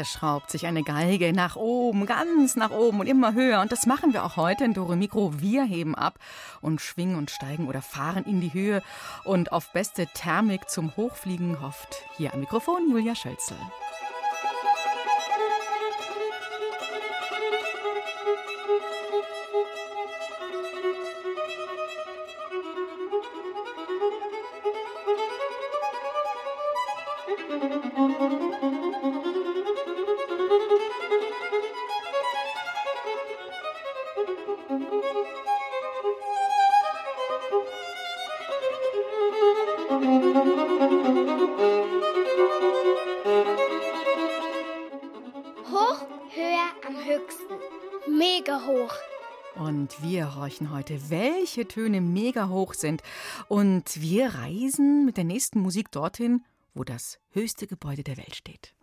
Hier schraubt sich eine Geige nach oben, ganz nach oben und immer höher. Und das machen wir auch heute in Dore Mikro. Wir heben ab und schwingen und steigen oder fahren in die Höhe und auf beste Thermik zum Hochfliegen hofft hier am Mikrofon Julia Schölzel. Horchen heute, welche Töne mega hoch sind. Und wir reisen mit der nächsten Musik dorthin, wo das höchste Gebäude der Welt steht.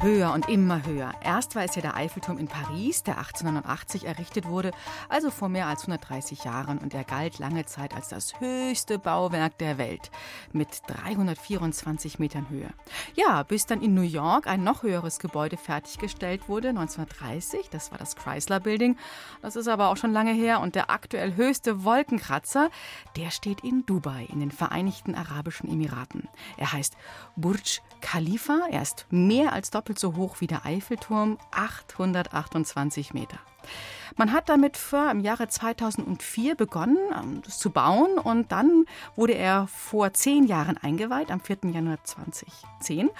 Höher und immer höher. Erst war es ja der Eiffelturm in Paris, der 1889 errichtet wurde, also vor mehr als 130 Jahren, und er galt lange Zeit als das höchste Bauwerk der Welt mit 324 Metern Höhe. Ja, bis dann in New York ein noch höheres Gebäude fertiggestellt wurde, 1930, das war das Chrysler Building. Das ist aber auch schon lange her und der aktuell höchste Wolkenkratzer, der steht in Dubai, in den Vereinigten Arabischen Emiraten. Er heißt Burj Khalifa, er ist mehr als doppelt so hoch wie der Eiffelturm, 828 Meter. Man hat damit vor im Jahre 2004 begonnen, ähm, das zu bauen und dann wurde er vor zehn Jahren eingeweiht, am 4. Januar 2010.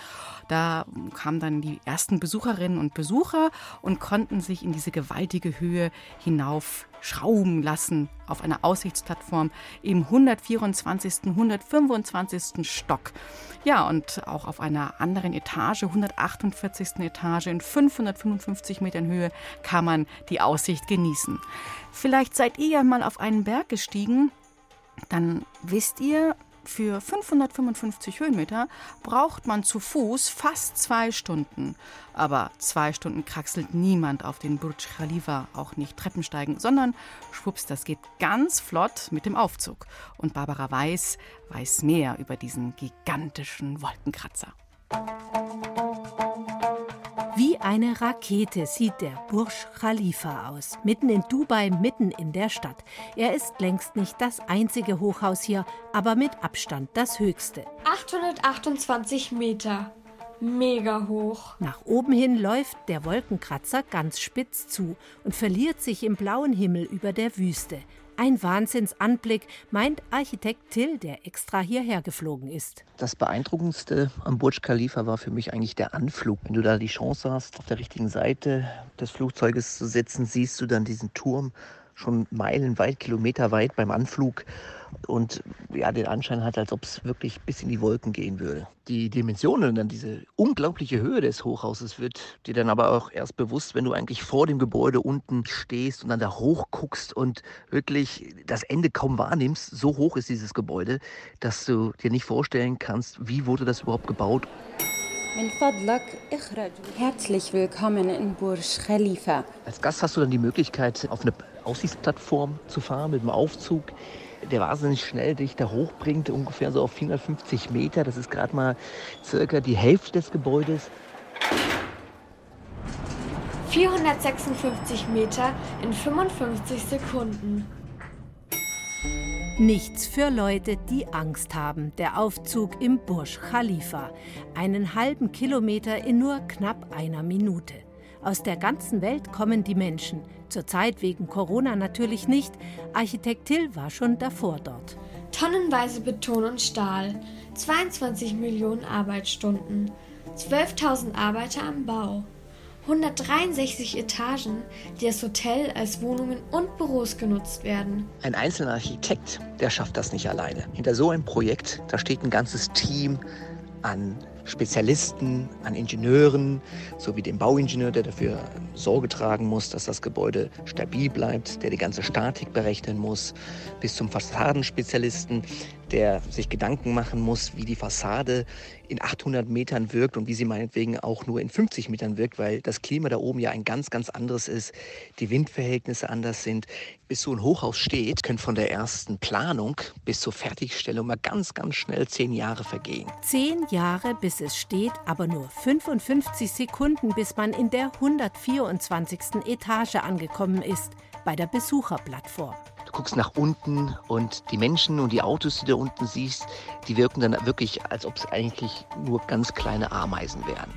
Da kamen dann die ersten Besucherinnen und Besucher und konnten sich in diese gewaltige Höhe hinauf schrauben lassen auf einer Aussichtsplattform im 124., 125. Stock. Ja, und auch auf einer anderen Etage, 148. Etage in 555 Metern Höhe, kann man die Aussicht genießen. Vielleicht seid ihr ja mal auf einen Berg gestiegen, dann wisst ihr, für 555 Höhenmeter braucht man zu Fuß fast zwei Stunden. Aber zwei Stunden kraxelt niemand auf den Burj Khalifa, auch nicht Treppensteigen, sondern schwupps, das geht ganz flott mit dem Aufzug. Und Barbara Weiß weiß mehr über diesen gigantischen Wolkenkratzer. Wie eine Rakete sieht der Burj Khalifa aus, mitten in Dubai, mitten in der Stadt. Er ist längst nicht das einzige Hochhaus hier, aber mit Abstand das höchste. 828 Meter. Mega hoch. Nach oben hin läuft der Wolkenkratzer ganz spitz zu und verliert sich im blauen Himmel über der Wüste. Ein Wahnsinnsanblick, meint Architekt Till, der extra hierher geflogen ist. Das Beeindruckendste am Burj Khalifa war für mich eigentlich der Anflug. Wenn du da die Chance hast, auf der richtigen Seite des Flugzeuges zu sitzen, siehst du dann diesen Turm schon meilenweit, kilometerweit beim Anflug und ja, den Anschein hat, als ob es wirklich bis in die Wolken gehen würde. Die Dimensionen und dann diese unglaubliche Höhe des Hochhauses wird dir dann aber auch erst bewusst, wenn du eigentlich vor dem Gebäude unten stehst und dann da hoch guckst und wirklich das Ende kaum wahrnimmst. So hoch ist dieses Gebäude, dass du dir nicht vorstellen kannst, wie wurde das überhaupt gebaut. Herzlich willkommen in Burj Khalifa. Als Gast hast du dann die Möglichkeit, auf eine Aussichtsplattform zu fahren mit dem Aufzug, der wahnsinnig schnell dich da hochbringt, ungefähr so auf 450 Meter. Das ist gerade mal circa die Hälfte des Gebäudes. 456 Meter in 55 Sekunden. Nichts für Leute, die Angst haben. Der Aufzug im Burj Khalifa. Einen halben Kilometer in nur knapp einer Minute. Aus der ganzen Welt kommen die Menschen. Zurzeit wegen Corona natürlich nicht. Architekt Till war schon davor dort. Tonnenweise Beton und Stahl. 22 Millionen Arbeitsstunden. 12.000 Arbeiter am Bau. 163 Etagen, die als Hotel, als Wohnungen und Büros genutzt werden. Ein einzelner Architekt, der schafft das nicht alleine. Hinter so einem Projekt, da steht ein ganzes Team an Spezialisten, an Ingenieuren, sowie dem Bauingenieur, der dafür Sorge tragen muss, dass das Gebäude stabil bleibt, der die ganze Statik berechnen muss, bis zum Fassadenspezialisten, der sich Gedanken machen muss, wie die Fassade in 800 Metern wirkt und wie sie meinetwegen auch nur in 50 Metern wirkt, weil das Klima da oben ja ein ganz, ganz anderes ist, die Windverhältnisse anders sind. Bis so ein Hochhaus steht, können von der ersten Planung bis zur Fertigstellung mal ganz, ganz schnell zehn Jahre vergehen. Zehn Jahre, bis es steht, aber nur 55 Sekunden, bis man in der 124. Etage angekommen ist, bei der Besucherplattform. Du guckst nach unten und die Menschen und die Autos, die du unten siehst, die wirken dann wirklich, als ob es eigentlich nur ganz kleine Ameisen wären.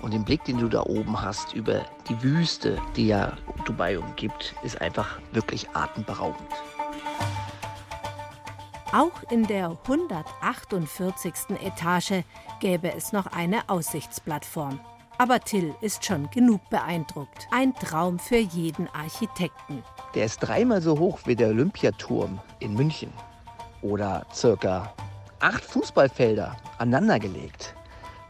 Und den Blick, den du da oben hast über die Wüste, die ja Dubai umgibt, ist einfach wirklich atemberaubend. Auch in der 148. Etage gäbe es noch eine Aussichtsplattform. Aber Till ist schon genug beeindruckt. Ein Traum für jeden Architekten. Der ist dreimal so hoch wie der Olympiaturm in München. Oder circa acht Fußballfelder aneinandergelegt.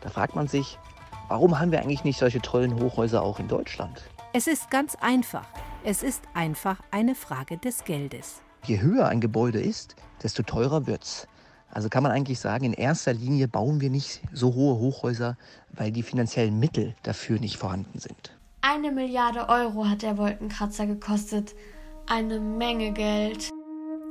Da fragt man sich, warum haben wir eigentlich nicht solche tollen Hochhäuser auch in Deutschland? Es ist ganz einfach. Es ist einfach eine Frage des Geldes. Je höher ein Gebäude ist, desto teurer wird's. Also kann man eigentlich sagen, in erster Linie bauen wir nicht so hohe Hochhäuser, weil die finanziellen Mittel dafür nicht vorhanden sind. Eine Milliarde Euro hat der Wolkenkratzer gekostet. Eine Menge Geld.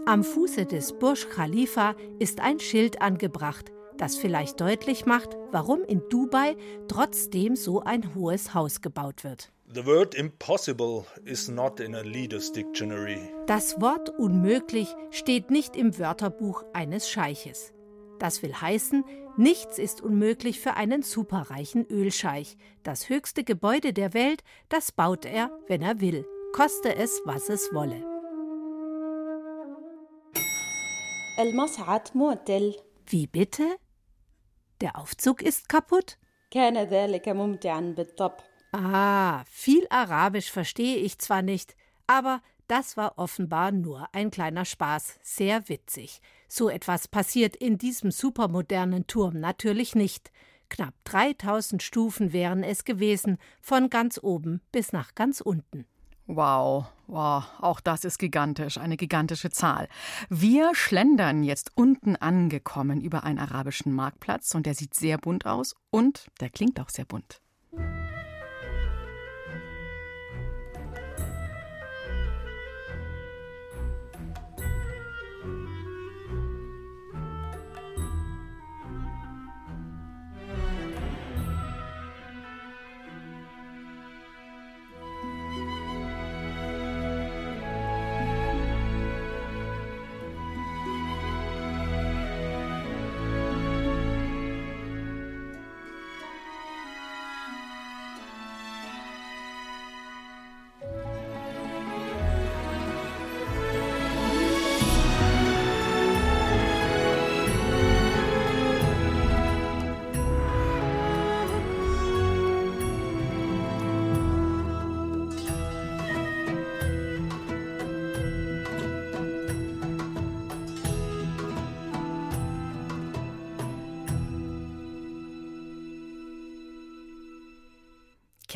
Am Fuße des Burj Khalifa ist ein Schild angebracht, das vielleicht deutlich macht, warum in Dubai trotzdem so ein hohes Haus gebaut wird. The word impossible is not in a leader's dictionary. Das Wort unmöglich steht nicht im Wörterbuch eines Scheiches. Das will heißen, nichts ist unmöglich für einen superreichen Ölscheich. Das höchste Gebäude der Welt, das baut er, wenn er will, koste es, was es wolle. المصعد معطل Wie bitte? Der Aufzug ist kaputt? كان ذلك ممتعا بالطبع Ah, viel Arabisch verstehe ich zwar nicht, aber das war offenbar nur ein kleiner Spaß, sehr witzig. So etwas passiert in diesem supermodernen Turm natürlich nicht. Knapp 3000 Stufen wären es gewesen, von ganz oben bis nach ganz unten. Wow, wow, auch das ist gigantisch, eine gigantische Zahl. Wir schlendern jetzt unten angekommen über einen arabischen Marktplatz und der sieht sehr bunt aus und der klingt auch sehr bunt.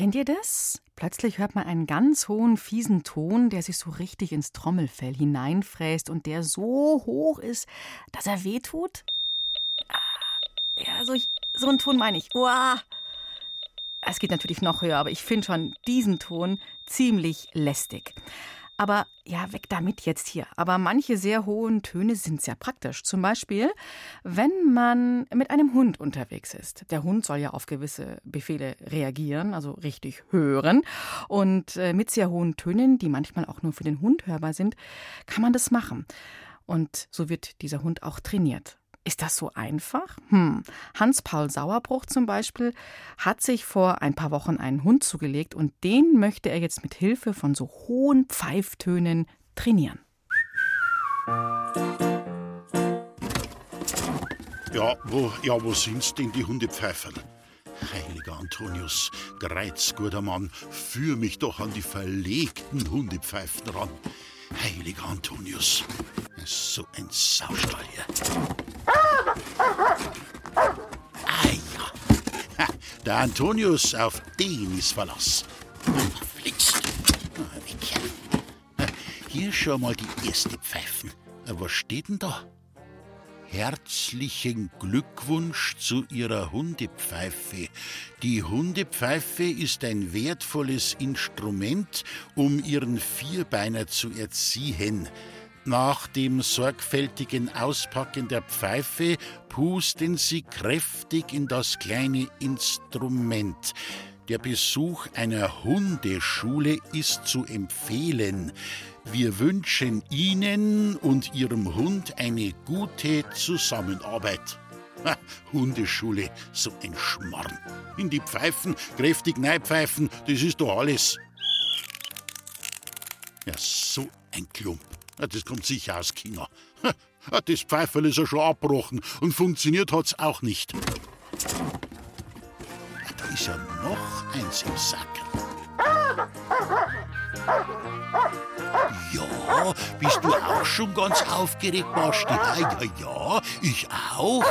Kennt ihr das? Plötzlich hört man einen ganz hohen, fiesen Ton, der sich so richtig ins Trommelfell hineinfräst und der so hoch ist, dass er wehtut. Ah, Ja, so, so einen Ton meine ich. Uah. Es geht natürlich noch höher, aber ich finde schon diesen Ton ziemlich lästig. Aber ja, weg damit jetzt hier. Aber manche sehr hohen Töne sind sehr praktisch. Zum Beispiel, wenn man mit einem Hund unterwegs ist. Der Hund soll ja auf gewisse Befehle reagieren, also richtig hören. Und äh, mit sehr hohen Tönen, die manchmal auch nur für den Hund hörbar sind, kann man das machen. Und so wird dieser Hund auch trainiert. Ist das so einfach? Hm. Hans-Paul Sauerbruch zum Beispiel hat sich vor ein paar Wochen einen Hund zugelegt und den möchte er jetzt mit Hilfe von so hohen Pfeiftönen trainieren. Ja, wo, ja, wo sind's denn die Hundepfeiferl? Heiliger Antonius, guter Mann, führ mich doch an die verlegten Hundepfeifen ran. Heiliger Antonius, so ein Saustall hier. Ah ja, der Antonius, auf den ist Verlass. Ah, hier schon mal die erste Pfeifen. Was steht denn da? herzlichen Glückwunsch zu Ihrer Hundepfeife. Die Hundepfeife ist ein wertvolles Instrument, um Ihren Vierbeiner zu erziehen. Nach dem sorgfältigen Auspacken der Pfeife pusten Sie kräftig in das kleine Instrument. Der Besuch einer Hundeschule ist zu empfehlen. Wir wünschen Ihnen und Ihrem Hund eine gute Zusammenarbeit. Ha, Hundeschule, so ein Schmarrn. In die Pfeifen, kräftig neipfeifen, das ist doch alles. Ja, so ein Klump. Das kommt sicher aus China. Das Pfeiferl ist ja schon abgebrochen und funktioniert hat's auch nicht. Da ist ja noch eins im Sack. Ja, bist du auch schon ganz aufgeregt, Basti? Ja, ja, ja, ich auch.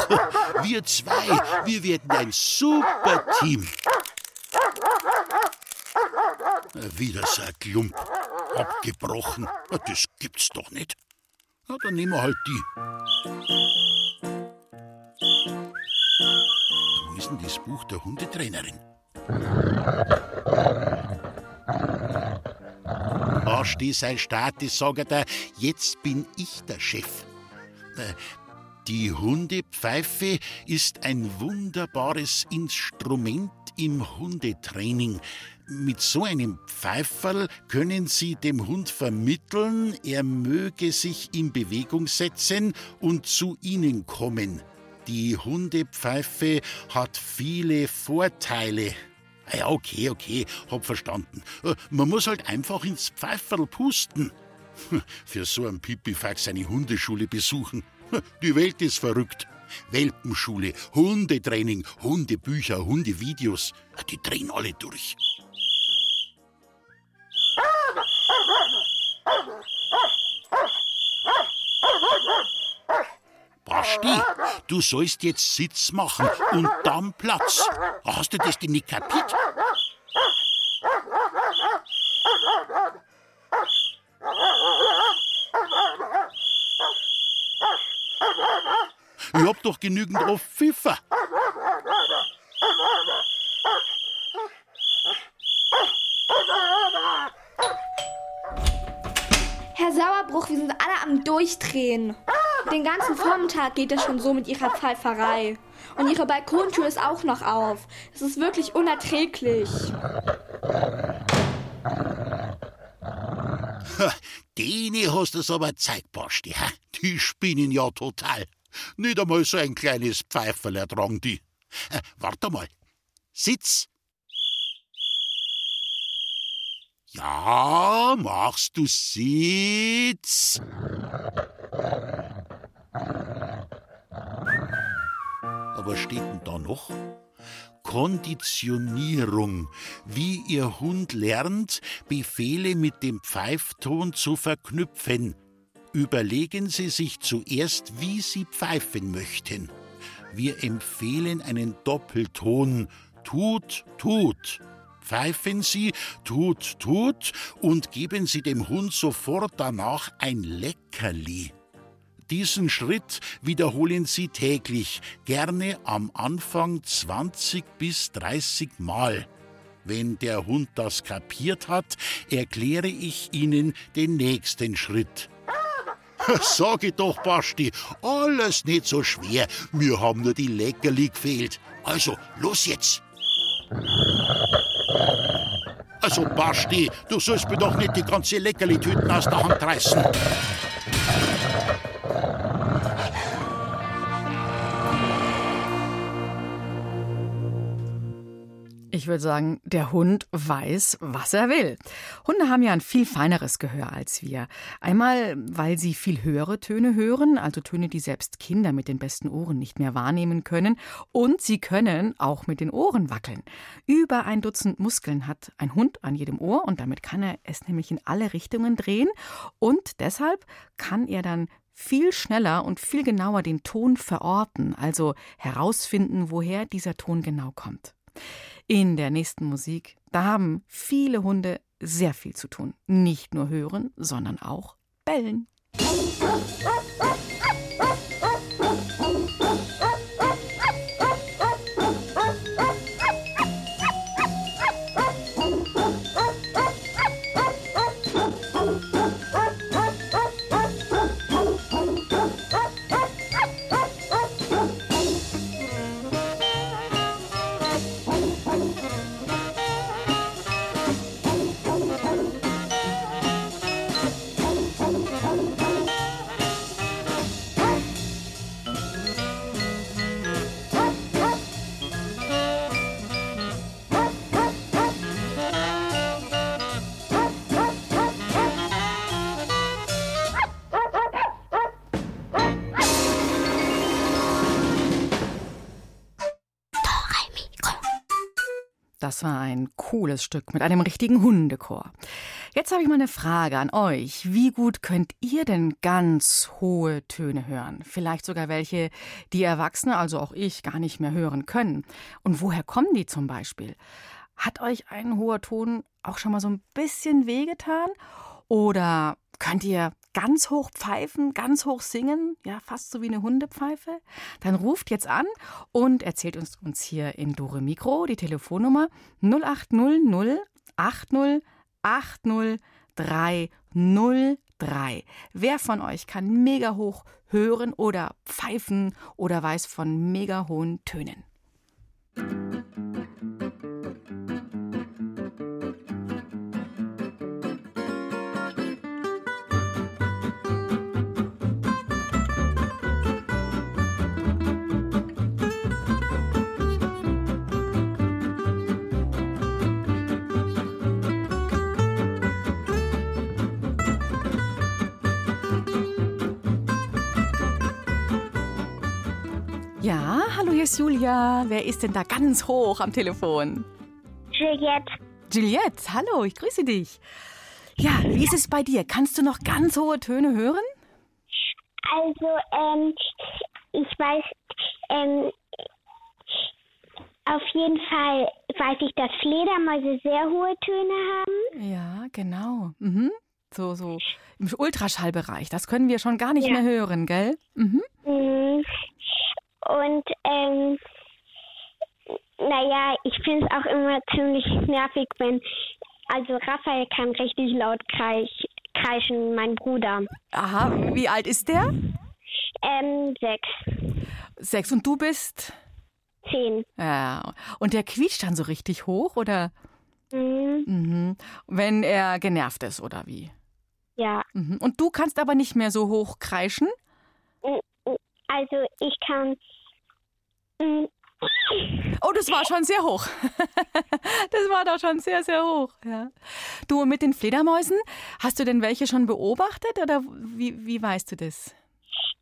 Wir zwei, wir werden ein super Team. Wieder so ein Klump. Abgebrochen. Das gibt's doch nicht. Na, dann nehmen wir halt die. Wo ist denn das Buch der Hundetrainerin? Da steht sein Status, sagt er, jetzt bin ich der Chef. Äh, die Hundepfeife ist ein wunderbares Instrument im Hundetraining. Mit so einem Pfeiferl können Sie dem Hund vermitteln, er möge sich in Bewegung setzen und zu Ihnen kommen. Die Hundepfeife hat viele Vorteile. Ah ja, okay, okay, hab verstanden. Äh, man muss halt einfach ins Pfeiferl pusten. Für so einen Pipifax eine Hundeschule besuchen. Die Welt ist verrückt. Welpenschule, Hundetraining, Hundebücher, Hundevideos. Die drehen alle durch. Basti, du sollst jetzt Sitz machen und dann Platz. Hast du das denn nicht kapiert? Ich hab doch genügend auf Pfiffer. Herr Sauerbruch, wir sind alle am Durchdrehen. Den ganzen Vormittag geht es schon so mit ihrer Pfeiferei. Und ihre Balkontür ist auch noch auf. Es ist wirklich unerträglich. Dene hast du's aber Zeit, Basti. Die spinnen ja total. Nicht einmal so ein kleines Pfeiferl ertragen die. Warte mal. Sitz. Ja, machst du Sitz. Aber steht denn da noch? Konditionierung, wie Ihr Hund lernt, Befehle mit dem Pfeifton zu verknüpfen. Überlegen Sie sich zuerst, wie Sie pfeifen möchten. Wir empfehlen einen Doppelton. Tut, tut. Pfeifen Sie, tut, tut und geben Sie dem Hund sofort danach ein Leckerli. Diesen Schritt wiederholen Sie täglich, gerne am Anfang 20 bis 30 Mal. Wenn der Hund das kapiert hat, erkläre ich Ihnen den nächsten Schritt. Sage doch, Basti, alles nicht so schwer. Wir haben nur die Leckerli gefehlt. Also, los jetzt! Also, Basti, du sollst mir doch nicht die ganze Leckerli-Tüten aus der Hand reißen. Ich würde sagen, der Hund weiß, was er will. Hunde haben ja ein viel feineres Gehör als wir. Einmal, weil sie viel höhere Töne hören, also Töne, die selbst Kinder mit den besten Ohren nicht mehr wahrnehmen können. Und sie können auch mit den Ohren wackeln. Über ein Dutzend Muskeln hat ein Hund an jedem Ohr und damit kann er es nämlich in alle Richtungen drehen. Und deshalb kann er dann viel schneller und viel genauer den Ton verorten, also herausfinden, woher dieser Ton genau kommt. In der nächsten Musik, da haben viele Hunde sehr viel zu tun. Nicht nur hören, sondern auch bellen. War ein cooles Stück mit einem richtigen Hundechor. Jetzt habe ich mal eine Frage an euch. Wie gut könnt ihr denn ganz hohe Töne hören? Vielleicht sogar welche, die Erwachsene, also auch ich, gar nicht mehr hören können. Und woher kommen die zum Beispiel? Hat euch ein hoher Ton auch schon mal so ein bisschen wehgetan? Oder könnt ihr ganz hoch pfeifen, ganz hoch singen, ja, fast so wie eine Hundepfeife, dann ruft jetzt an und erzählt uns, uns hier in Dore Mikro die Telefonnummer 0800 80 80 303. Wer von euch kann mega hoch hören oder pfeifen oder weiß von mega hohen Tönen? Hallo, hier ist Julia. Wer ist denn da ganz hoch am Telefon? Juliette. Juliette, hallo, ich grüße dich. Ja, wie ist es bei dir? Kannst du noch ganz hohe Töne hören? Also, ähm, ich weiß, ähm, auf jeden Fall weiß ich, dass Fledermäuse sehr hohe Töne haben. Ja, genau. Mhm. So, so im Ultraschallbereich. Das können wir schon gar nicht Ja. mehr hören, gell? Mhm. Und, ähm, naja, ich finde es auch immer ziemlich nervig, wenn, also Raphael kann richtig laut kreich, kreischen, mein Bruder. Aha, wie alt ist der? Ähm, sechs, Sechs und du bist? zehn. Ja. Und der quietscht dann so richtig hoch, oder? Mhm. Mhm. Wenn er genervt ist, oder wie? Ja, Mhm. Und du kannst aber nicht mehr so hoch kreischen? Also ich kann, mm, Oh, das war schon sehr hoch. Das war doch schon sehr, sehr hoch. Ja. Du, mit den Fledermäusen, hast du denn welche schon beobachtet oder wie, wie weißt du das?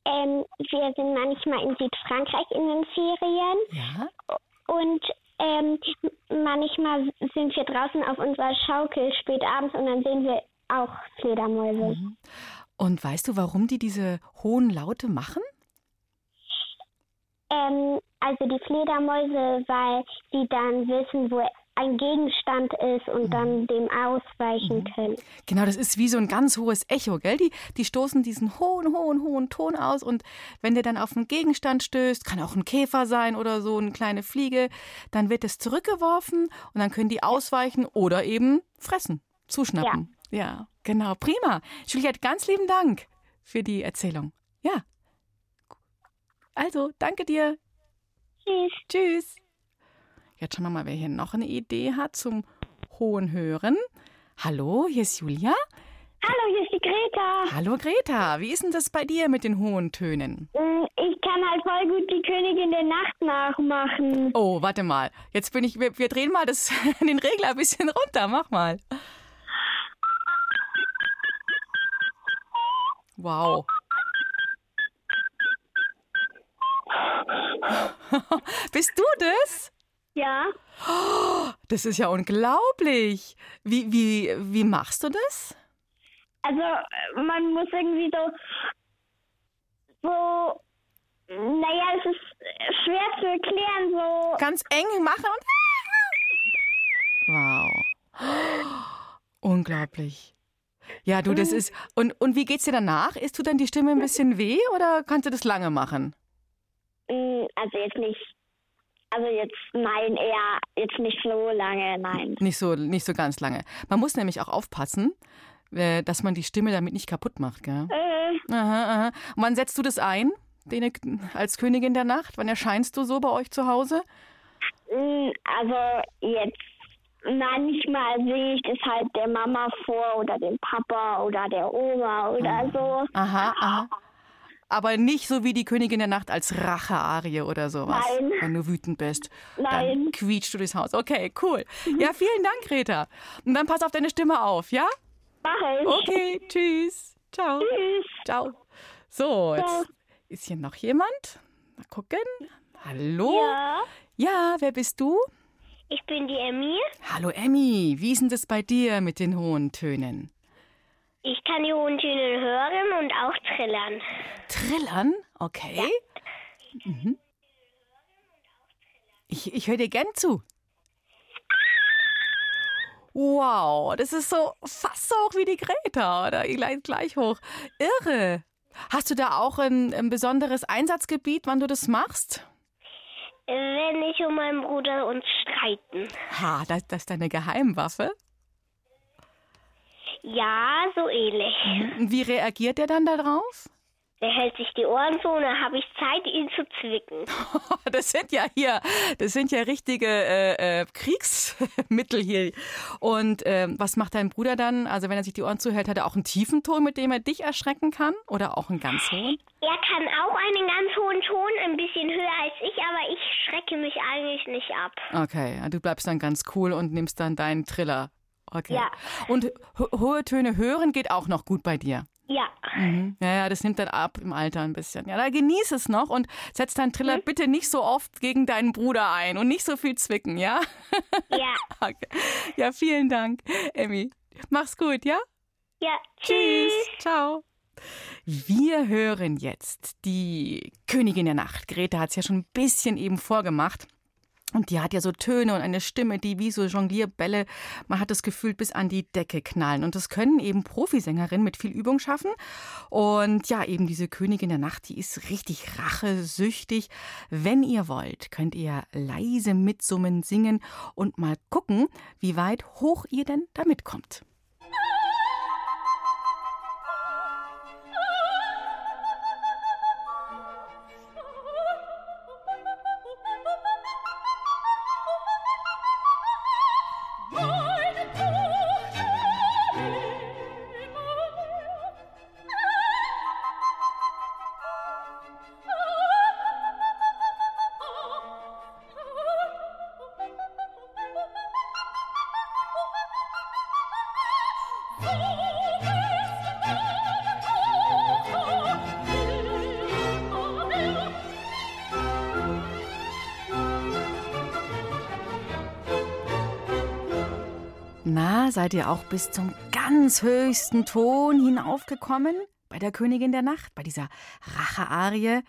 ähm, wir sind manchmal in Südfrankreich in den Ferien. Ja. Und ähm, manchmal sind wir draußen auf unserer Schaukel spät abends und dann sehen wir auch Fledermäuse. Und weißt du, warum die diese hohen Laute machen? Ähm, also die Fledermäuse, weil die dann wissen, wo ein Gegenstand ist und dann dem ausweichen können. Genau, das ist wie so ein ganz hohes Echo, gell? Die, die stoßen diesen hohen, hohen, hohen Ton aus und wenn der dann auf einen Gegenstand stößt, kann auch ein Käfer sein oder so eine kleine Fliege, dann wird es zurückgeworfen und dann können die ausweichen oder eben fressen, zuschnappen. Ja, genau, prima. Juliette, ganz lieben Dank für die Erzählung. Ja. Also, danke dir. Tschüss. Tschüss. Jetzt schauen wir mal, wer hier noch eine Idee hat zum hohen Hören. Hallo, hier ist Julia. Hallo, hier ist die Greta. Hallo Greta, wie ist denn das bei dir mit den hohen Tönen? Mm, Ich kann halt voll gut die Königin der Nacht nachmachen. Oh, warte mal. Jetzt bin ich, wir, wir drehen mal das, den Regler ein bisschen runter. Mach mal. Wow. Bist du das? Ja. Das ist ja unglaublich. Wie, wie, wie machst du das? Also, man muss irgendwie so. So. Naja, es ist schwer zu erklären, so. Ganz eng machen und. Wow. Unglaublich. Ja, du, das ist. Und, und wie geht's dir danach? Ist du dann die Stimme ein bisschen weh oder kannst du das lange machen? Mm, Also jetzt nicht. Also jetzt, nein, eher jetzt nicht so lange, nein. Nicht so, nicht so ganz lange. Man muss nämlich auch aufpassen, äh, dass man die Stimme damit nicht kaputt macht, gell? Äh, Aha, aha. Und wann setzt du das ein? Den, als Königin der Nacht? Wann erscheinst du so bei euch zu Hause? mm, also jetzt manchmal sehe ich das halt der Mama vor oder dem Papa oder der Oma oder so. Aha, aha. Aber nicht so wie die Königin der Nacht als Rache-Arie oder sowas. Nein. Wenn du wütend bist. Dann Nein. quietscht du durchs Haus. Okay, cool. Ja, vielen Dank, Greta. Und dann pass auf deine Stimme auf, ja? Mach ich. Okay, tschüss. Ciao. Tschüss. Ciao. So, jetzt Ciao. ist hier noch jemand. Mal gucken. Hallo? Ja. Ja, wer bist du? Ich bin die Emmy. Hallo Emmy, wie ist denn das bei dir mit den hohen Tönen? Ich kann die hohen Töne hören und auch trillern. Trillern? Okay. Mhm. Ich, ich höre dir gern zu. Wow, das ist so fast so hoch wie die Greta, oder? Gleich, gleich hoch. Irre. Hast du da auch ein, ein besonderes Einsatzgebiet, wann du das machst? Wenn ich und mein Bruder uns streiten. Ha, das, das ist deine Geheimwaffe. Ja, so ähnlich. Und wie reagiert er dann darauf? Der hält sich die Ohren zu und dann habe ich Zeit, ihn zu zwicken. Das sind ja hier, das sind ja richtige äh, äh, Kriegsmittel hier. Und ähm, was macht dein Bruder dann? Also wenn er sich die Ohren zuhält, hat er auch einen tiefen Ton, mit dem er dich erschrecken kann? Oder auch einen ganz hohen? Er kann auch einen ganz hohen Ton, ein bisschen höher als ich, aber ich schrecke mich eigentlich nicht ab. Okay, du bleibst dann ganz cool und nimmst dann deinen Triller. Okay. Ja. Und ho hohe Töne hören geht auch noch gut bei dir. Ja. Mhm. Ja, ja, das nimmt dann ab im Alter ein bisschen. Ja, da genieß es noch und setz deinen Triller Mhm. bitte nicht so oft gegen deinen Bruder ein und nicht so viel zwicken, ja? Ja. Okay. Ja, vielen Dank, Emmy. Mach's gut, ja? Ja. Tschüss. Ciao. Wir hören jetzt die Königin der Nacht. Greta hat es ja schon ein bisschen eben vorgemacht. Und die hat ja so Töne und eine Stimme, die wie so Jonglierbälle, man hat das Gefühl, bis an die Decke knallen. Und das können eben Profisängerinnen mit viel Übung schaffen. Und ja, eben diese Königin der Nacht, die ist richtig rachesüchtig. Wenn ihr wollt, könnt ihr leise mitsummen, singen und mal gucken, wie weit hoch ihr denn damit kommt. Seid ihr auch bis zum ganz höchsten Ton hinaufgekommen? Bei der Königin der Nacht, bei dieser Rache-Arie.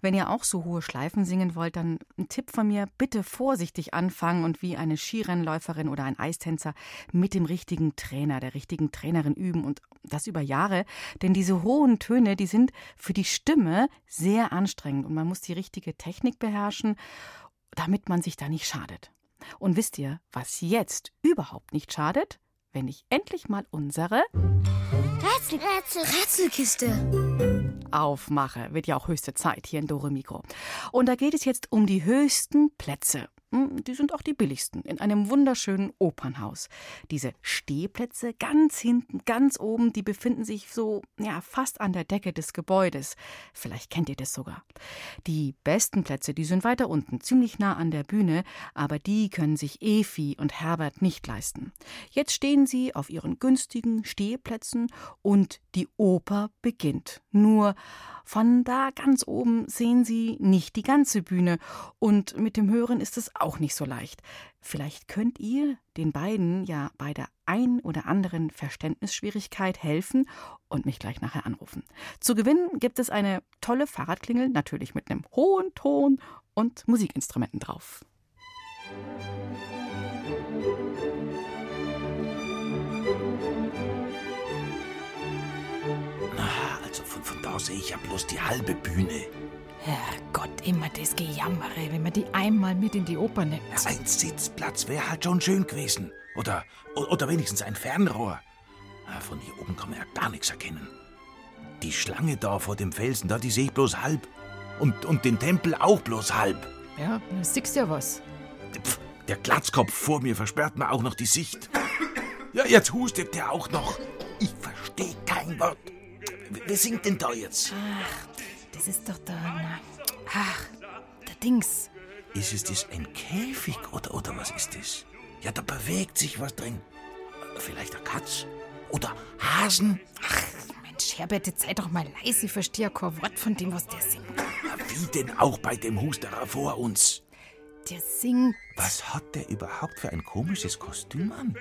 Wenn ihr auch so hohe Schleifen singen wollt, dann ein Tipp von mir, bitte vorsichtig anfangen und wie eine Skirennläuferin oder ein Eistänzer mit dem richtigen Trainer, der richtigen Trainerin üben und das über Jahre. Denn diese hohen Töne, die sind für die Stimme sehr anstrengend und man muss die richtige Technik beherrschen, damit man sich da nicht schadet. Und wisst ihr, was jetzt überhaupt nicht schadet? Wenn ich endlich mal unsere Rätsel, Rätsel, Rätselkiste. aufmache. Wird ja auch höchste Zeit hier in Dore Mikro. Und da geht es jetzt um die höchsten Plätze. Hm, die sind auch die billigsten, in einem wunderschönen Opernhaus. Diese Stehplätze ganz hinten, ganz oben, die befinden sich so, ja, fast an der Decke des Gebäudes. Vielleicht kennt ihr das sogar. Die besten Plätze, die sind weiter unten, ziemlich nah an der Bühne, aber die können sich Efi und Herbert nicht leisten. Jetzt stehen sie auf ihren günstigen Stehplätzen und die Oper beginnt. Nur von da ganz oben sehen sie nicht die ganze Bühne und mit dem Hören ist es auch nicht so leicht. Vielleicht könnt ihr den beiden ja bei der ein oder anderen Verständnisschwierigkeit helfen und mich gleich nachher anrufen. Zu gewinnen gibt es eine tolle Fahrradklingel, natürlich mit einem hohen Ton und Musikinstrumenten drauf. Also von, von da sehe ich ja bloß die halbe Bühne. Herrgott, immer das Gejammere, wenn man die einmal mit in die Oper nimmt. Ja, ein Sitzplatz wäre halt schon schön gewesen. Oder, oder wenigstens ein Fernrohr. Von hier oben kann man ja gar nichts erkennen. Die Schlange da vor dem Felsen, da, die sehe ich bloß halb. Und, und den Tempel auch bloß halb. Ja, du siehst ja was. Pff, der Glatzkopf vor mir versperrt mir auch noch die Sicht. Ja, jetzt hustet der auch noch. Ich verstehe kein Wort. Wer singt denn da jetzt? Ach, das ist doch da. Na, ach, der Dings. Ist es das ein Käfig oder, oder was ist das? Ja, da bewegt sich was drin. Vielleicht eine Katz? Oder Hasen? Ach, Mensch, Herbert, jetzt sei doch mal leise. Ich verstehe ja kein Wort von dem, was der singt. Wie denn auch bei dem Husterer vor uns? Der singt. Was hat der überhaupt für ein komisches Kostüm an?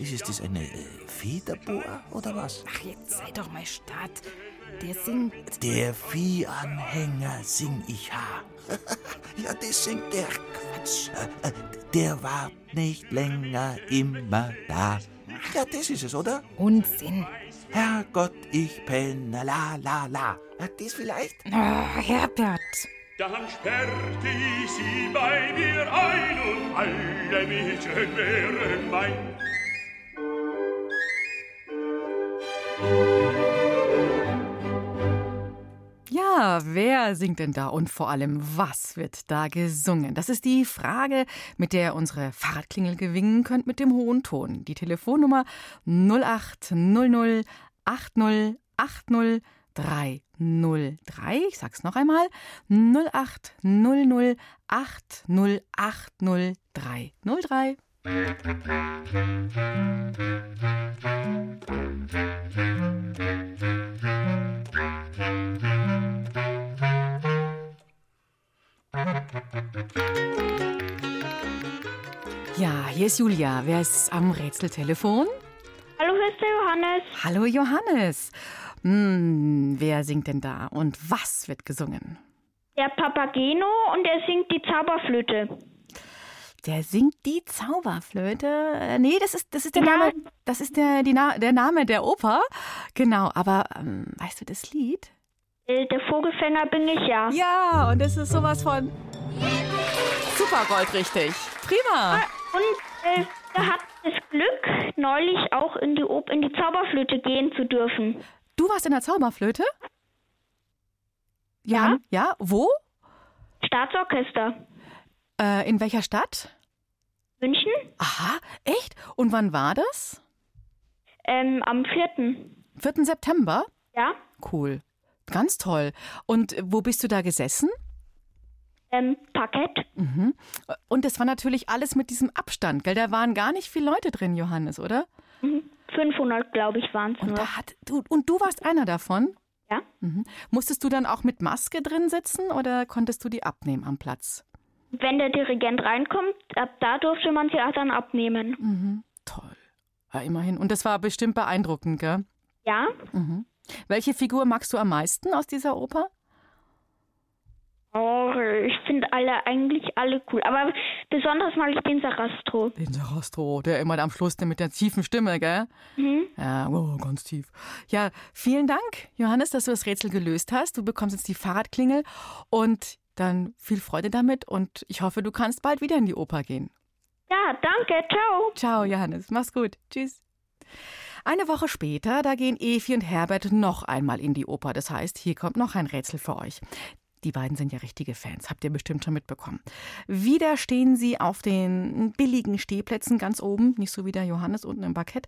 Ist es das eine äh, Federboa oder was? Ach, jetzt sei doch mal statt. Der singt. Der Viehanhänger sing ich ha. ja, das singt der. Quatsch. Der war nicht länger immer da. Ja, das ist es, oder? Unsinn. Herrgott, ich penne, la, la, la. Ja, das vielleicht? Oh, Herbert. Dann sperrte ich sie bei mir ein und alle Mädchen wären mein. Ja, wer singt denn da und vor allem, was wird da gesungen? Das ist die Frage, mit der ihr unsere Fahrradklingel gewinnen könnt mit dem hohen Ton. Die Telefonnummer 0800 80 80 303. Ich sag's noch einmal. 0800 80 80 303. Ja, hier ist Julia. Wer ist am Rätseltelefon? Hallo, hier ist der Johannes. Hallo Johannes. Hm, wer singt denn da und was wird gesungen? Der Papageno und er singt die Zauberflöte. Der singt die Zauberflöte. Äh, nee, das ist, das ist der Name, das ist der, die Na der Name der Oper. Genau, aber ähm, weißt du das Lied? Äh, Der Vogelfänger bin ich ja. Ja, und das ist sowas von Supergold, richtig. Prima. Und äh, er hat das Glück, neulich auch in die, Op in die Zauberflöte gehen zu dürfen. Du warst in der Zauberflöte? Ja. Ja, wo? Staatsorchester. Äh, in welcher Stadt? München? Aha, echt? Und wann war das? Ähm, am 4. 4. September? Ja? Cool. Ganz toll. Und wo bist du da gesessen? Ähm, Parkett. Mhm. Und das war natürlich alles mit diesem Abstand, gell? Da waren gar nicht viele Leute drin, Johannes, oder? Mhm. 500, glaube ich, waren es Und, nur. da hat, du, und du warst einer davon? Ja. Mhm. Musstest du dann auch mit Maske drin sitzen oder konntest du die abnehmen am Platz? Wenn der Dirigent reinkommt, ab da durfte man sie auch dann abnehmen. Mhm. Toll. Ja, immerhin. Und das war bestimmt beeindruckend, gell? Ja? Mhm. Welche Figur magst du am meisten aus dieser Oper? Oh, ich finde alle eigentlich alle cool. Aber besonders mag ich den Sarastro. Den Sarastro, der immer am Schluss der mit der tiefen Stimme, gell? Mhm. Ja, oh, ganz tief. Ja, vielen Dank, Johannes, dass du das Rätsel gelöst hast. Du bekommst jetzt die Fahrradklingel und dann viel Freude damit und ich hoffe, du kannst bald wieder in die Oper gehen. Ja, danke. Ciao. Ciao, Johannes. Mach's gut. Tschüss. Eine Woche später, da gehen Evi und Herbert noch einmal in die Oper. Das heißt, hier kommt noch ein Rätsel für euch. Die beiden sind ja richtige Fans, habt ihr bestimmt schon mitbekommen. Wieder stehen sie auf den billigen Stehplätzen ganz oben, nicht so wie der Johannes unten im Parkett.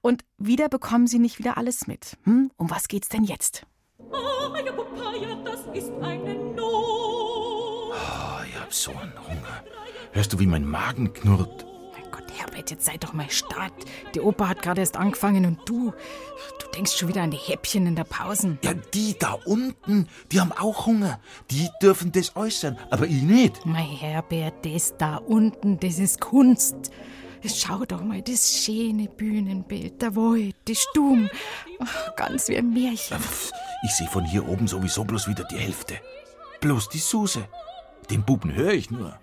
Und wieder bekommen sie nicht wieder alles mit. Hm? Um was geht's denn jetzt? Oh, ja, Papaya, das ist eine Not. Oh, ich hab so einen Hunger. Hörst du, wie mein Magen knurrt? Gott, Herbert, jetzt sei doch mal stark. Die Opa hat gerade erst angefangen und du, du denkst schon wieder an die Häppchen in der Pausen. Ja, die da unten, die haben auch Hunger. Die dürfen das äußern, aber ich nicht. Mein Herbert, das da unten, das ist Kunst. Schau doch mal, das schöne Bühnenbild, der Wald, die Stumm. Ach, ganz wie ein Märchen. Ich sehe von hier oben sowieso bloß wieder die Hälfte. Bloß die Suse. Den Buben höre ich nur.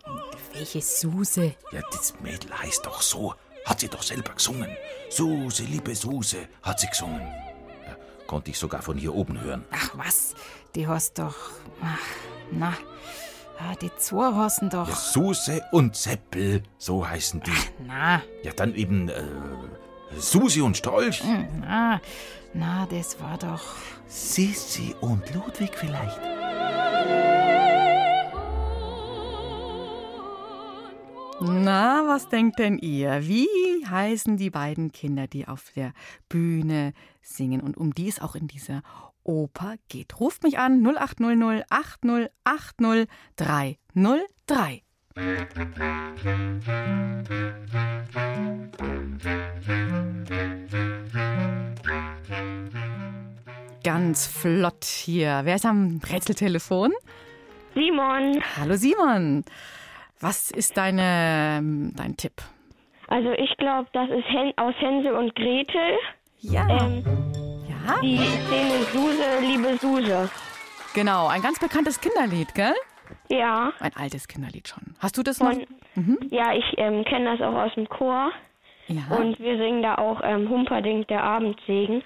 Welche Suse? Ja, das Mädel heißt doch so. Hat sie doch selber gesungen. Suse, liebe Suse, hat sie gesungen. Ja, konnte ich sogar von hier oben hören. Ach was, die hast doch. Ach, na, ah, die zwei heißen doch. Ja, Suse und Seppel, so heißen die. Ach, na. Ja, dann eben äh, Susi und Strolch. Hm, na, na, das war doch. Sissi und Ludwig vielleicht. Na, was denkt denn ihr? Wie heißen die beiden Kinder, die auf der Bühne singen und um die es auch in dieser Oper geht? Ruft mich an 0800 80 80 303. Ganz flott hier. Wer ist am Rätseltelefon? Simon. Hallo Simon. Was ist deine, dein Tipp? Also ich glaube, das ist Hen aus Hänsel und Gretel. Ja. Ähm, ja. Die singen Suse, liebe Suse. Genau, ein ganz bekanntes Kinderlied, gell? Ja. Ein altes Kinderlied schon. Hast du das noch? Von, mhm. Ja, ich ähm, kenne das auch aus dem Chor. Ja. Und wir singen da auch ähm, Humperdinck, der Abendsegen.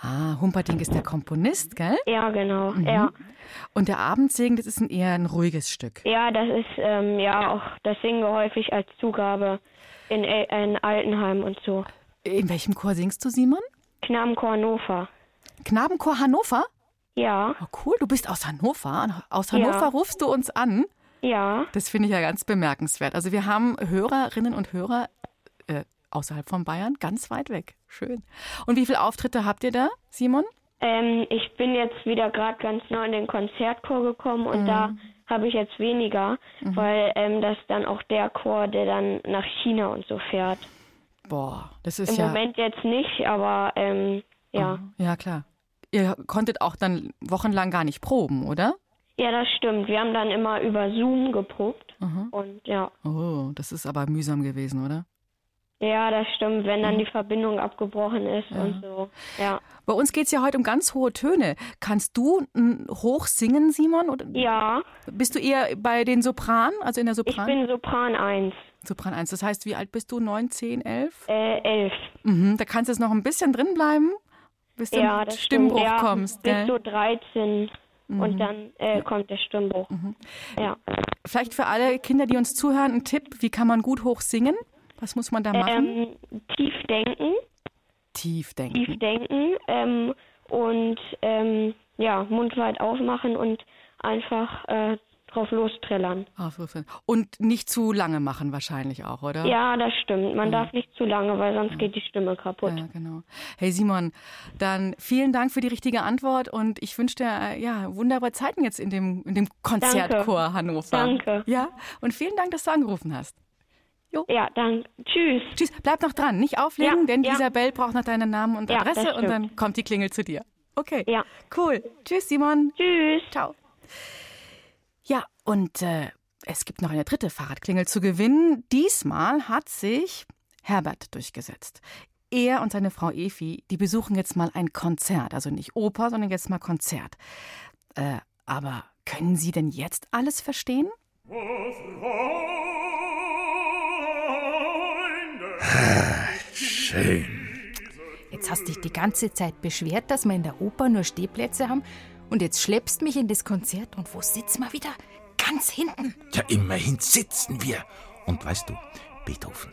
Ah, Humperdinck ist der Komponist, gell? Ja, genau, Mhm. ja. Und der Abendsegen, das ist ein eher ein ruhiges Stück. Ja, das ist, ähm, ja, auch, das singen wir häufig als Zugabe in, El- in Altenheim und so. In welchem Chor singst du, Simon? Knabenchor Hannover. Knabenchor Hannover? Ja. Oh, cool, du bist aus Hannover. Aus Hannover Ja. rufst du uns an. Ja. Das finde ich ja ganz bemerkenswert. Also wir haben Hörerinnen und Hörer äh, außerhalb von Bayern, ganz weit weg. Schön. Und wie viele Auftritte habt ihr da, Simon? Ähm, ich bin jetzt wieder gerade ganz neu in den Konzertchor gekommen und Mhm. da habe ich jetzt weniger, Mhm. weil ähm, das dann auch der Chor, der dann nach China und so fährt. Boah, das ist Im ja. Moment jetzt nicht, aber ähm, ja. Ja, klar. Ihr konntet auch dann wochenlang gar nicht proben, oder? Ja, das stimmt. Wir haben dann immer über Zoom geprobt Mhm. und ja. Oh, das ist aber mühsam gewesen, oder? Ja, das stimmt, wenn Mhm. dann die Verbindung abgebrochen ist und so. Ja. Bei uns geht es ja heute um ganz hohe Töne. Kannst du n, hoch singen, Simon? Oder Ja. Bist du eher bei den Sopranen, also in der Ich Sopran? bin Sopran 1. Sopran 1. Das heißt, wie alt bist du? 9, 10, 11? Äh, 11. Mhm, da kannst du jetzt noch ein bisschen drin bleiben, bis du Ja, das Stimmbruch. Ja, kommst. bis Gell? so 13 Mhm. und dann äh, kommt der Stimmbruch. Ja. Vielleicht für alle Kinder, die uns zuhören, ein Tipp, wie kann man gut hoch singen? Was muss man da machen? Ähm, tief denken, tief denken. tief denken ähm, und ähm, ja, Mund weit aufmachen und einfach äh, drauf lostrellern. Und nicht zu lange machen wahrscheinlich auch, oder? Ja, das stimmt. Man Ja. darf nicht zu lange, weil sonst geht die Stimme kaputt. Ja, genau. Hey Simon, dann vielen Dank für die richtige Antwort und ich wünsche dir äh, ja, wunderbare Zeiten jetzt in dem, in dem Konzertchor Hannover. Danke. Ja, und vielen Dank, dass du angerufen hast. Jo. Ja, dann tschüss. Tschüss, bleib noch dran, nicht auflegen, Ja, denn ja. Isabel braucht noch deinen Namen und Ja, Adresse und dann kommt die Klingel zu dir. Okay. Ja. Cool. Tschüss, Simon. Tschüss. Ciao. Ja, und äh, es gibt noch eine dritte Fahrradklingel zu gewinnen. Diesmal hat sich Herbert durchgesetzt. Er und seine Frau Efi, die besuchen jetzt mal ein Konzert. Also nicht Oper, sondern jetzt mal Konzert. Äh, aber können Sie denn jetzt alles verstehen? Schön. Jetzt hast dich die ganze Zeit beschwert, dass wir in der Oper nur Stehplätze haben. Und jetzt schleppst mich in das Konzert. Und wo sitzen wir wieder? Ganz hinten. Ja, immerhin sitzen wir. Und weißt du, Beethoven,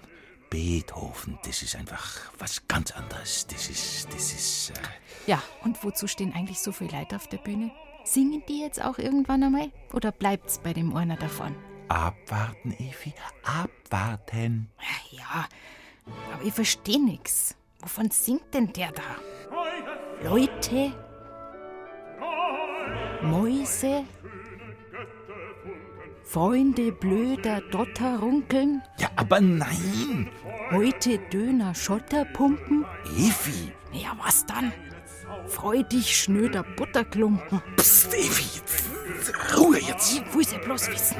Beethoven, das ist einfach was ganz anderes. Das ist, das ist. Äh, Ja, und wozu stehen eigentlich so viele Leute auf der Bühne? Singen die jetzt auch irgendwann einmal? Oder bleibt's bei dem einer davon? Abwarten, Evi, abwarten. Ja, aber ich verstehe nix. Wovon singt denn der da? Leute? Mäuse? Freunde blöder Dotterunkeln? Ja, aber nein! Heute Döner Schotterpumpen? Evi! Ja, was dann? Freudig schnöder Butterklumpen. Psst, Evi! Ruhe jetzt! Ich will's ja bloß wissen.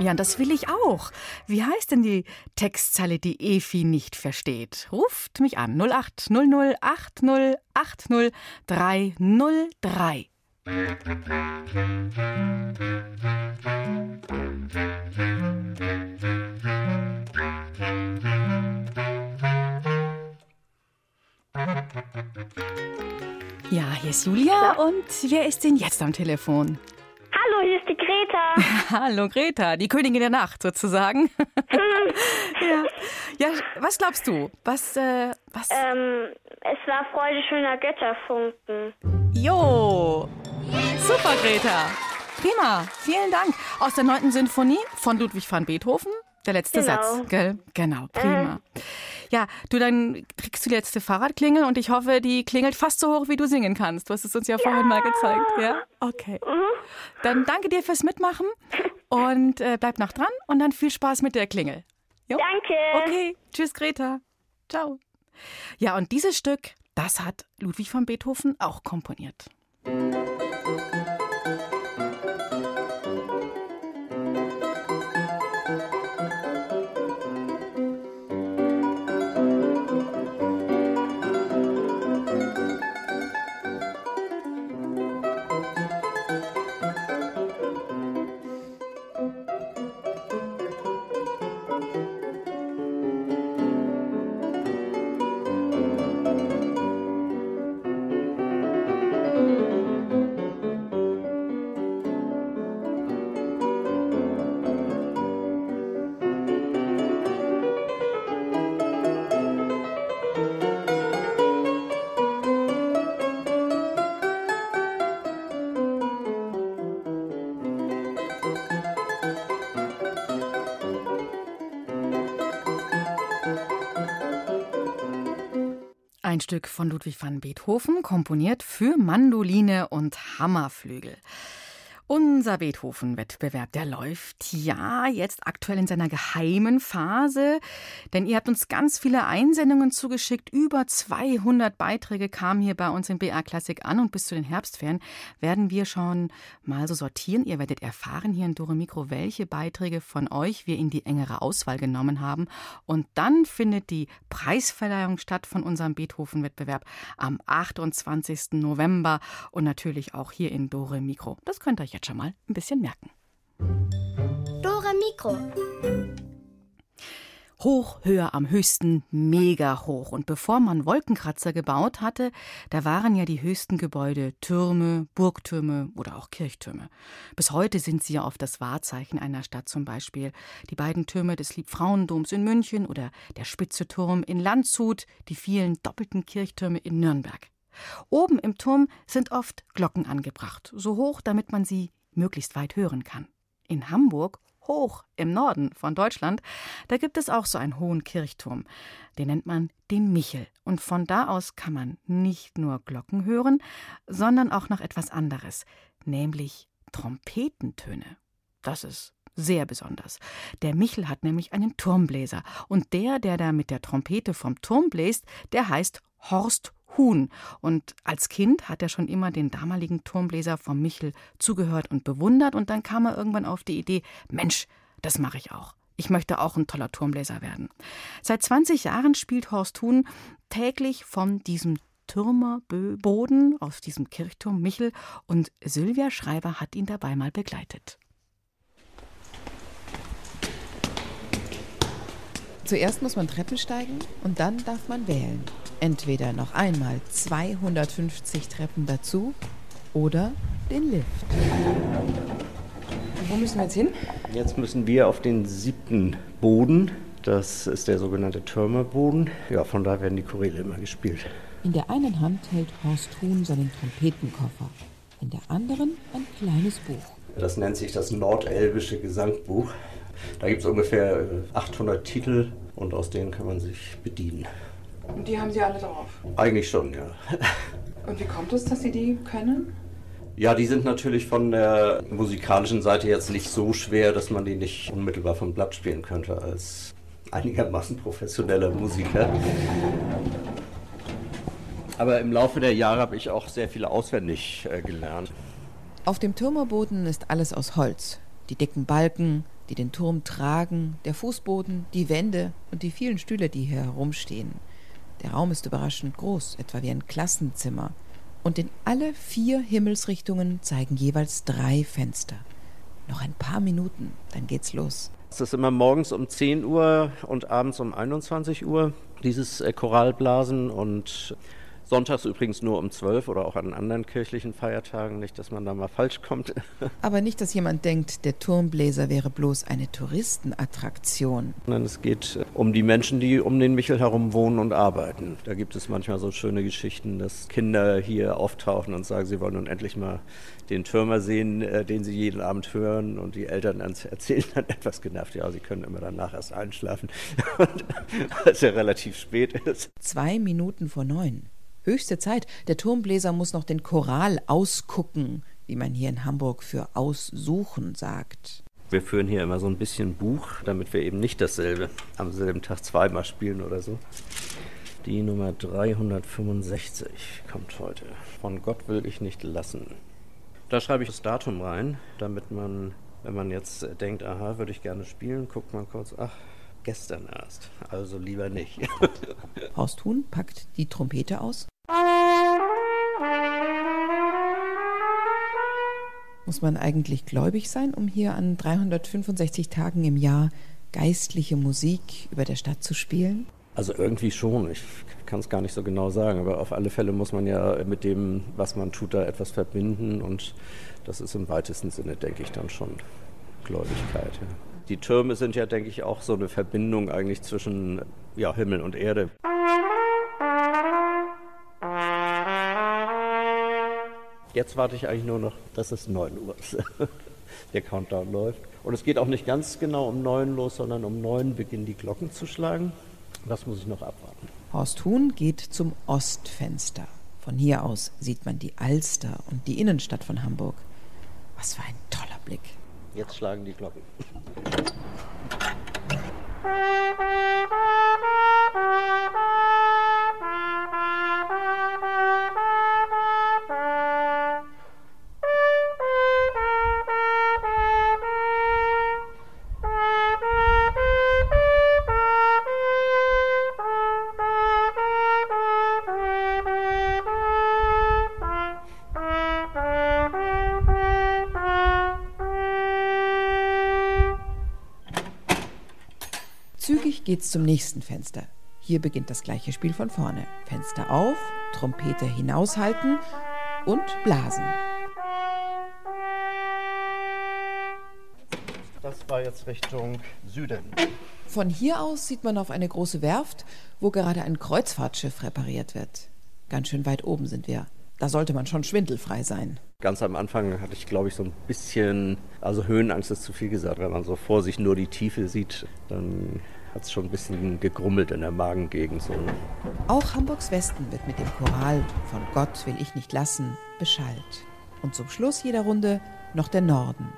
Ja, das will ich auch. Wie heißt denn die Textzeile, die Efi nicht versteht? Ruft mich an 0800 80 80 303. Ja, hier ist Julia und wer ist denn jetzt am Telefon? Hallo, hier ist die Greta. Hallo Greta, die Königin der Nacht sozusagen. ja. ja, was glaubst du? Was, äh, was? Ähm, es war Freude schöner Götterfunken. Jo, super Greta. Prima, vielen Dank. Aus der neunten Sinfonie von Ludwig van Beethoven. Der letzte Genau. Satz, gell? Genau, prima. Ja, du, dann kriegst du die letzte Fahrradklingel und ich hoffe, die klingelt fast so hoch, wie du singen kannst. Du hast es uns ja, vorhin mal gezeigt, ja? Okay. Dann danke dir fürs Mitmachen und äh, bleib noch dran und dann viel Spaß mit der Klingel. Jo? Danke. Okay, tschüss Greta. Ciao. Ja, und dieses Stück, das hat Ludwig van Beethoven auch komponiert. Ein Stück von Ludwig van Beethoven, komponiert für Mandoline und Hammerflügel. Unser Beethoven-Wettbewerb, der läuft ja jetzt aktuell in seiner geheimen Phase, denn ihr habt uns ganz viele Einsendungen zugeschickt. Über 200 Beiträge kamen hier bei uns in BR Klassik an und bis zu den Herbstferien werden wir schon mal so sortieren. Ihr werdet erfahren hier in Dore Mikro, welche Beiträge von euch wir in die engere Auswahl genommen haben. Und dann findet die Preisverleihung statt von unserem Beethoven-Wettbewerb am 28. November und natürlich auch hier in Dore Mikro. Das könnt ihr euch jetzt schon mal ein bisschen merken. Dore Mikro. Hoch, höher, am höchsten, mega hoch. Und bevor man Wolkenkratzer gebaut hatte, da waren ja die höchsten Gebäude Türme, Burgtürme oder auch Kirchtürme. Bis heute sind sie ja oft das Wahrzeichen einer Stadt, zum Beispiel die beiden Türme des Liebfrauendoms in München oder der Spitze Turm in Landshut, die vielen doppelten Kirchtürme in Nürnberg. Oben im Turm sind oft Glocken angebracht, so hoch, damit man sie möglichst weit hören kann. In Hamburg, hoch im Norden von Deutschland, da gibt es auch so einen hohen Kirchturm. Den nennt man den Michel. Und von da aus kann man nicht nur Glocken hören, sondern auch noch etwas anderes, nämlich Trompetentöne. Das ist sehr besonders. Der Michel hat nämlich einen Turmbläser. Und der, der da mit der Trompete vom Turm bläst, der heißt Horst Huhn. Und als Kind hat er schon immer den damaligen Turmbläser vom Michel zugehört und bewundert. Und dann kam er irgendwann auf die Idee: Mensch, das mache ich auch. Ich möchte auch ein toller Turmbläser werden. Seit 20 Jahren spielt Horst Huhn täglich von diesem Türmerboden aus diesem Kirchturm Michel und Sylvia Schreiber hat ihn dabei mal begleitet. Zuerst muss man Treppen steigen und dann darf man wählen. Entweder noch einmal 250 Treppen dazu oder den Lift. Wo müssen wir jetzt hin? Jetzt müssen wir auf den siebten Boden. Das ist der sogenannte Türmerboden. Ja, von da werden die Choräle immer gespielt. In der einen Hand hält Horst Huhn seinen Trompetenkoffer, in der anderen ein kleines Buch. Das nennt sich das Nordelbische Gesangbuch. Da gibt es ungefähr 800 Titel und aus denen kann man sich bedienen. Und die haben Sie alle drauf? Eigentlich schon, ja. Und wie kommt es, dass Sie die können? Ja, die sind natürlich von der musikalischen Seite jetzt nicht so schwer, dass man die nicht unmittelbar vom Blatt spielen könnte als einigermaßen professioneller Musiker. Aber im Laufe der Jahre habe ich auch sehr viel auswendig äh, gelernt. Auf dem Türmerboden ist alles aus Holz. Die dicken Balken, die den Turm tragen, der Fußboden, die Wände und die vielen Stühle, die hier herumstehen. Der Raum ist überraschend groß, etwa wie ein Klassenzimmer. Und in alle vier Himmelsrichtungen zeigen jeweils drei Fenster. Noch ein paar Minuten, dann geht's los. Es ist immer morgens um 10 Uhr und abends um 21 Uhr, dieses äh, Choralblasen. Und Sonntags übrigens nur um 12 oder auch an anderen kirchlichen Feiertagen, nicht, dass man da mal falsch kommt. Aber nicht, dass jemand denkt, der Turmbläser wäre bloß eine Touristenattraktion. Nein, es geht äh, um die Menschen, die um den Michel herum wohnen und arbeiten. Da gibt es manchmal so schöne Geschichten, dass Kinder hier auftauchen und sagen, sie wollen nun endlich mal den Türmer sehen, äh, den sie jeden Abend hören. Und die Eltern erzählen dann etwas genervt, ja, sie können immer danach erst einschlafen, weil es ja relativ spät ist. Zwei Minuten vor neun. Höchste Zeit. Der Turmbläser muss noch den Choral ausgucken, wie man hier in Hamburg für aussuchen sagt. Wir führen hier immer so ein bisschen Buch, damit wir eben nicht dasselbe am selben Tag zweimal spielen oder so. Die Nummer 365 kommt heute. Von Gott will ich nicht lassen. Da schreibe ich das Datum rein, damit man, wenn man jetzt denkt, aha, würde ich gerne spielen, guckt man kurz, ach, gestern erst. Also lieber nicht. Horst Huhn packt die Trompete aus. Muss man eigentlich gläubig sein, um hier an 365 Tagen im Jahr geistliche Musik über der Stadt zu spielen? Also irgendwie schon. Ich kann es gar nicht so genau sagen, aber auf alle Fälle muss man ja mit dem, was man tut, da etwas verbinden und das ist im weitesten Sinne, denke ich, dann schon Gläubigkeit. Ja. Die Türme sind ja, denke ich, auch so eine Verbindung eigentlich zwischen ja, Himmel und Erde. Jetzt warte ich eigentlich nur noch, dass es 9 Uhr ist. Der Countdown läuft. Und es geht auch nicht ganz genau um 9 los, sondern um 9 beginnen die Glocken zu schlagen. Das muss ich noch abwarten. Horst Huhn geht zum Ostfenster. Von hier aus sieht man die Alster und die Innenstadt von Hamburg. Was für ein toller Blick. Jetzt schlagen die Glocken. Geht's zum nächsten Fenster. Hier beginnt das gleiche Spiel von vorne. Fenster auf, Trompete hinaushalten und blasen. Das war jetzt Richtung Süden. Von hier aus sieht man auf eine große Werft, wo gerade ein Kreuzfahrtschiff repariert wird. Ganz schön weit oben sind wir. Da sollte man schon schwindelfrei sein. Ganz am Anfang hatte ich, glaube ich, so ein bisschen, also Höhenangst ist zu viel gesagt. Wenn man so vor sich nur die Tiefe sieht, dann hat es schon ein bisschen gegrummelt in der Magengegend. So. Auch Hamburgs Westen wird mit dem Choral Von Gott will ich nicht lassen beschallt. Und zum Schluss jeder Runde noch der Norden.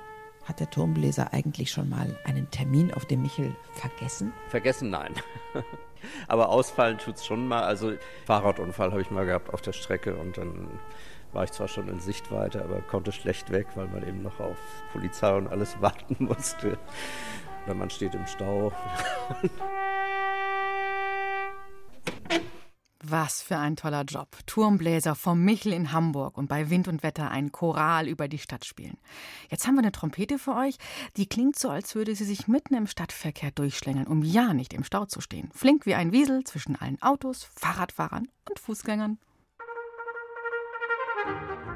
Hat der Turmbläser eigentlich schon mal einen Termin auf dem Michel vergessen? Vergessen, nein. Aber ausfallen tut es schon mal. Also Fahrradunfall habe ich mal gehabt auf der Strecke und dann war ich zwar schon in Sichtweite, aber konnte schlecht weg, weil man eben noch auf Polizei und alles warten musste. Oder man steht im Stau. Was für ein toller Job. Turmbläser vom Michel in Hamburg und bei Wind und Wetter ein Choral über die Stadt spielen. Jetzt haben wir eine Trompete für euch, die klingt so, als würde sie sich mitten im Stadtverkehr durchschlängeln, um ja nicht im Stau zu stehen. Flink wie ein Wiesel zwischen allen Autos, Fahrradfahrern und Fußgängern. Eine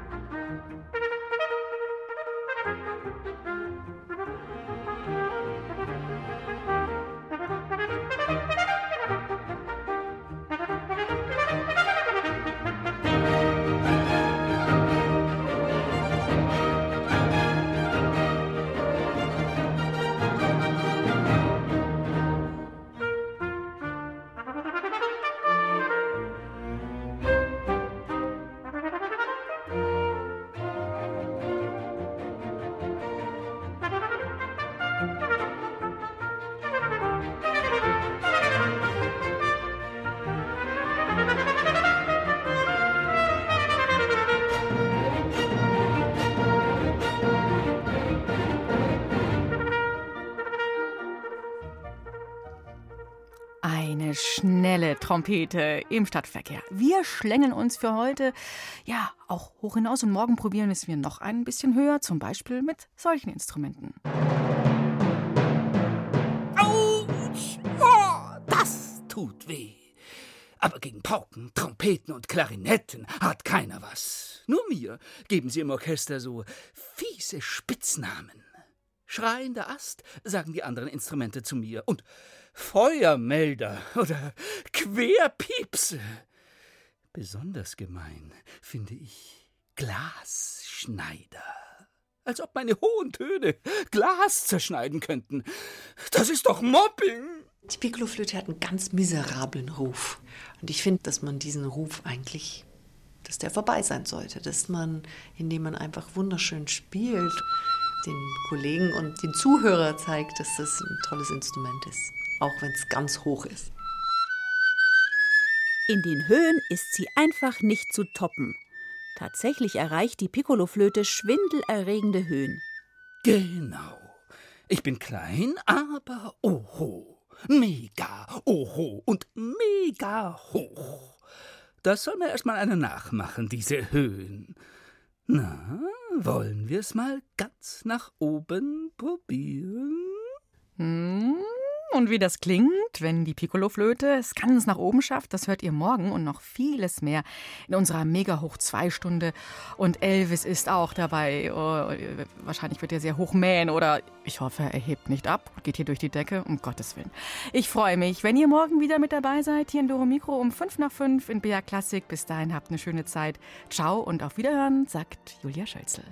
schnelle Trompete im Stadtverkehr. Wir schlängeln uns für heute ja auch hoch hinaus und morgen probieren es wir noch ein bisschen höher, zum Beispiel mit solchen Instrumenten. Autsch! Oh, das tut weh. Aber gegen Pauken, Trompeten und Klarinetten hat keiner was. Nur mir geben sie im Orchester so fiese Spitznamen. Schreiender Ast, sagen die anderen Instrumente zu mir. Und Feuermelder oder Querpiepse. Besonders gemein finde ich Glasschneider. Als ob meine hohen Töne Glas zerschneiden könnten. Das ist doch Mobbing. Die Piccoloflöte hat einen ganz miserablen Ruf. Und ich finde, dass man diesen Ruf eigentlich, dass der vorbei sein sollte. Dass man, indem man einfach wunderschön spielt, den Kollegen und den Zuhörer zeigt, dass das ein tolles Instrument ist. Auch wenn es ganz hoch ist. In den Höhen ist sie einfach nicht zu toppen. Tatsächlich erreicht die Piccoloflöte schwindelerregende Höhen. Genau. Ich bin klein, aber oho. Mega oho und mega hoch. Das soll mir erstmal einer nachmachen, diese Höhen. Na, wollen wir es mal ganz nach oben probieren? Hm, und wie das klingt, wenn die Piccoloflöte es ganz nach oben schafft, das hört ihr morgen und noch vieles mehr in unserer mega hoch 2 Stunde. Und Elvis ist auch dabei. Oh, wahrscheinlich wird er sehr hoch mähen oder ich hoffe, er hebt nicht ab, geht hier durch die Decke, um Gottes Willen. Ich freue mich, wenn ihr morgen wieder mit dabei seid, hier in Doro Mikro um 5 nach 5 in BR Klassik. Bis dahin habt eine schöne Zeit. Ciao und auf Wiederhören, sagt Julia Schölzel.